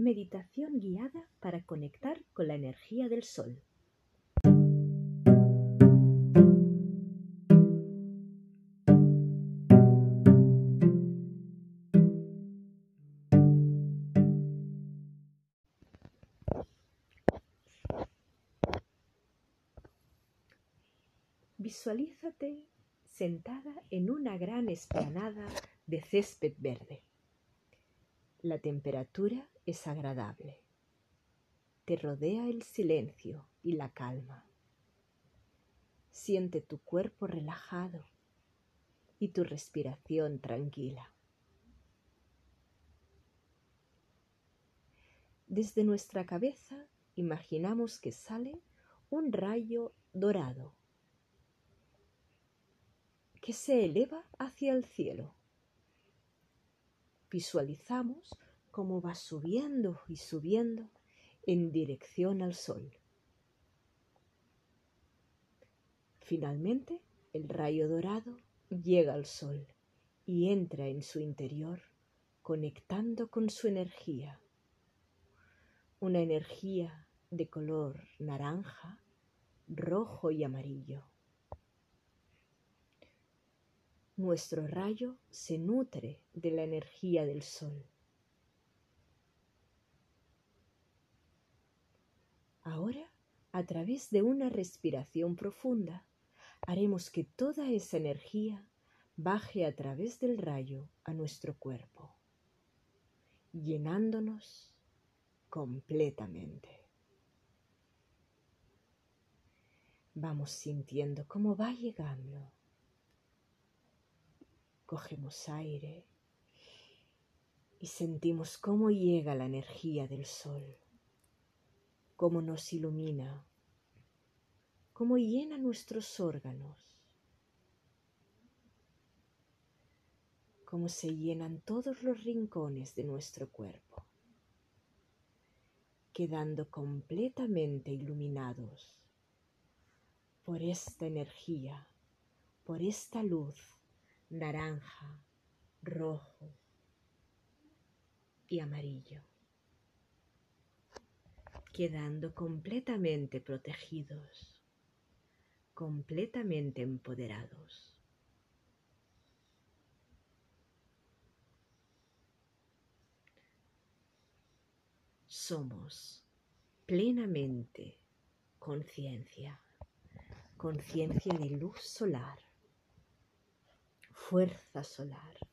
meditación guiada para conectar con la energía del sol. Visualízate sentada en una gran esplanada de césped verde. La temperatura es agradable. Te rodea el silencio y la calma. Siente tu cuerpo relajado y tu respiración tranquila. Desde nuestra cabeza imaginamos que sale un rayo dorado que se eleva hacia el cielo visualizamos cómo va subiendo y subiendo en dirección al sol. Finalmente, el rayo dorado llega al sol y entra en su interior conectando con su energía. Una energía de color naranja, rojo y amarillo. Nuestro rayo se nutre de la energía del sol. A través de una respiración profunda, haremos que toda esa energía baje a través del rayo a nuestro cuerpo, llenándonos completamente. Vamos sintiendo cómo va llegando Cogemos aire y sentimos cómo llega la energía del sol, cómo nos ilumina, cómo llena nuestros órganos, cómo se llenan todos los rincones de nuestro cuerpo, quedando completamente iluminados por esta energía, por esta luz naranja, rojo y amarillo, quedando completamente protegidos, completamente empoderados. Somos plenamente conciencia, conciencia de luz solar fuerza solar.